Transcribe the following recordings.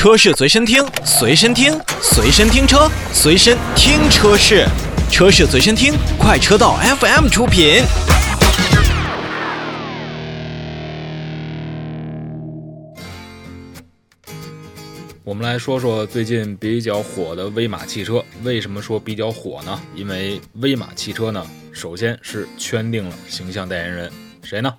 车市随身听，随身听，随身听车，随身听车市，车市随身听，快车道 FM 出品。我们来说说最近比较火的威马汽车。为什么说比较火呢？因为威马汽车呢，首先是圈定了形象代言人，谁呢？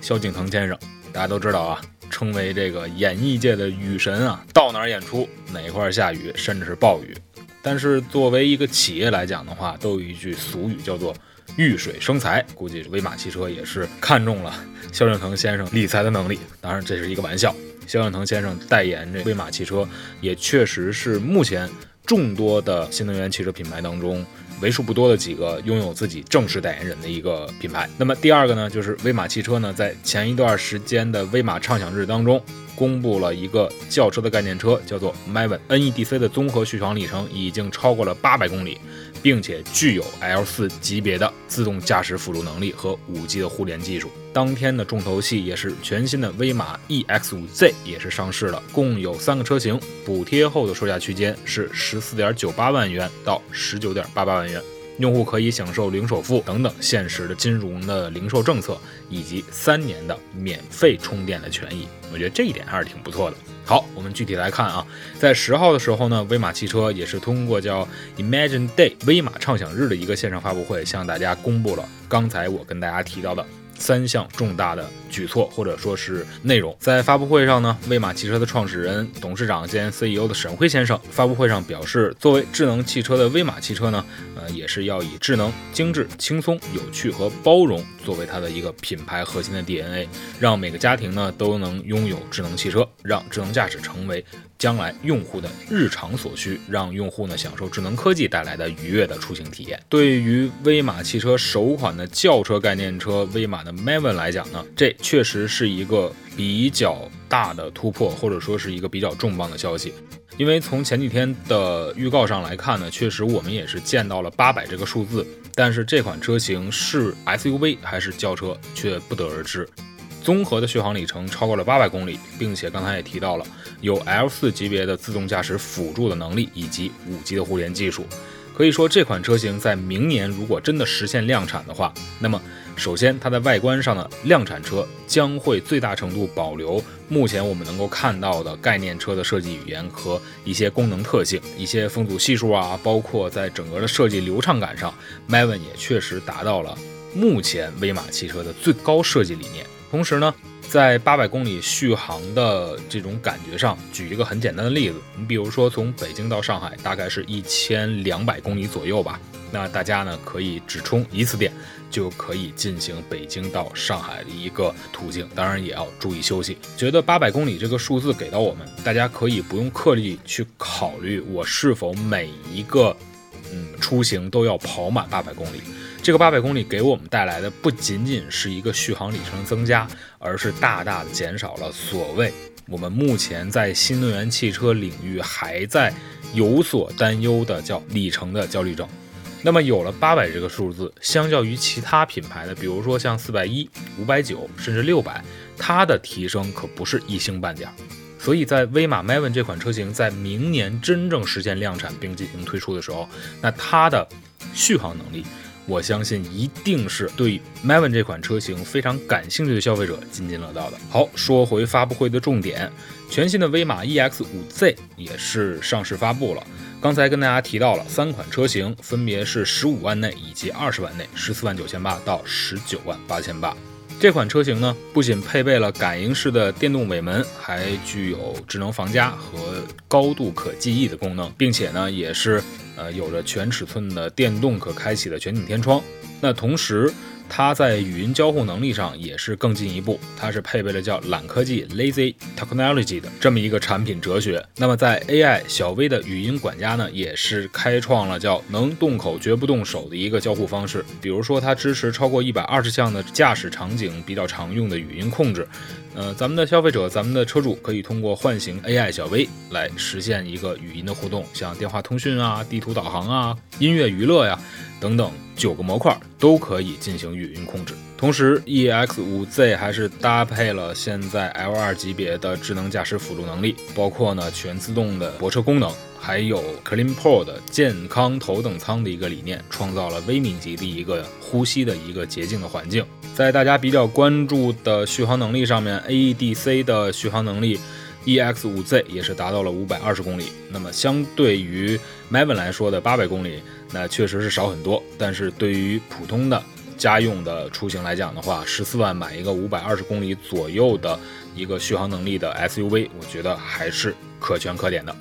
萧敬腾先生。大家都知道啊，称为这个演艺界的雨神啊，到哪儿演出哪块下雨，甚至是暴雨。但是作为一个企业来讲的话，都有一句俗语叫做“遇水生财”。估计威马汽车也是看中了萧敬腾先生理财的能力。当然，这是一个玩笑。萧敬腾先生代言这威马汽车，也确实是目前众多的新能源汽车品牌当中为数不多的几个拥有自己正式代言人的一个品牌。那么第二个呢，就是威马汽车呢，在前一段时间的威马畅想日当中，公布了一个轿车的概念车，叫做 Maven NEDC 的综合续航里程已经超过了八百公里。并且具有 L4 级别的自动驾驶辅助能力和 5G 的互联技术。当天的重头戏也是全新的威马 EX5Z 也是上市了，共有三个车型，补贴后的售价区间是十四点九八万元到十九点八八万元。用户可以享受零首付等等现实的金融的零售政策，以及三年的免费充电的权益。我觉得这一点还是挺不错的。好，我们具体来看啊，在十号的时候呢，威马汽车也是通过叫 Imagine Day 威马畅想日的一个线上发布会，向大家公布了刚才我跟大家提到的。三项重大的举措或者说是内容，在发布会上呢，威马汽车的创始人、董事长兼 CEO 的沈辉先生发布会上表示，作为智能汽车的威马汽车呢，呃，也是要以智能、精致、轻松、有趣和包容作为它的一个品牌核心的 DNA，让每个家庭呢都能拥有智能汽车，让智能驾驶成为。将来用户的日常所需，让用户呢享受智能科技带来的愉悦的出行体验。对于威马汽车首款的轿车概念车威马的 Maven 来讲呢，这确实是一个比较大的突破，或者说是一个比较重磅的消息。因为从前几天的预告上来看呢，确实我们也是见到了八百这个数字，但是这款车型是 SUV 还是轿车却不得而知。综合的续航里程超过了八百公里，并且刚才也提到了有 L4 级别的自动驾驶辅助的能力以及 5G 的互联技术。可以说，这款车型在明年如果真的实现量产的话，那么首先它在外观上的量产车将会最大程度保留目前我们能够看到的概念车的设计语言和一些功能特性，一些风阻系数啊，包括在整个的设计流畅感上，Maven 也确实达到了目前威马汽车的最高设计理念。同时呢，在八百公里续航的这种感觉上，举一个很简单的例子，你比如说从北京到上海，大概是一千两百公里左右吧。那大家呢可以只充一次电，就可以进行北京到上海的一个途径。当然也要注意休息。觉得八百公里这个数字给到我们，大家可以不用刻意去考虑我是否每一个嗯出行都要跑满八百公里。这个八百公里给我们带来的不仅仅是一个续航里程的增加，而是大大的减少了所谓我们目前在新能源汽车领域还在有所担忧的叫里程的焦虑症。那么有了八百这个数字，相较于其他品牌的，比如说像四百一、五百九，甚至六百，它的提升可不是一星半点。所以在威马 Maven 这款车型在明年真正实现量产并进行推出的时候，那它的续航能力。我相信一定是对 Maven 这款车型非常感兴趣的消费者津津乐道的。好，说回发布会的重点，全新的威马 EX5Z 也是上市发布了。刚才跟大家提到了三款车型，分别是十五万内以及二十万内，十四万九千八到十九万八千八。这款车型呢，不仅配备了感应式的电动尾门，还具有智能防夹和高度可记忆的功能，并且呢，也是呃有着全尺寸的电动可开启的全景天窗。那同时，它在语音交互能力上也是更进一步，它是配备了叫懒科技 （Lazy Technology） 的这么一个产品哲学。那么在 AI 小微的语音管家呢，也是开创了叫能动口绝不动手的一个交互方式。比如说，它支持超过一百二十项的驾驶场景比较常用的语音控制。呃，咱们的消费者，咱们的车主可以通过唤醒 AI 小 V 来实现一个语音的互动，像电话通讯啊、地图导航啊、音乐娱乐呀等等九个模块都可以进行语音控制。同时，EX5Z 还是搭配了现在 L2 级别的智能驾驶辅助能力，包括呢全自动的泊车功能，还有 CleanPort 健康头等舱的一个理念，创造了微米级的一个呼吸的一个洁净的环境。在大家比较关注的续航能力上面，AEDC 的续航能力。EX5Z 也是达到了五百二十公里，那么相对于 Maven 来说的八百公里，那确实是少很多。但是对于普通的家用的出行来讲的话，十四万买一个五百二十公里左右的一个续航能力的 SUV，我觉得还是可圈可点的。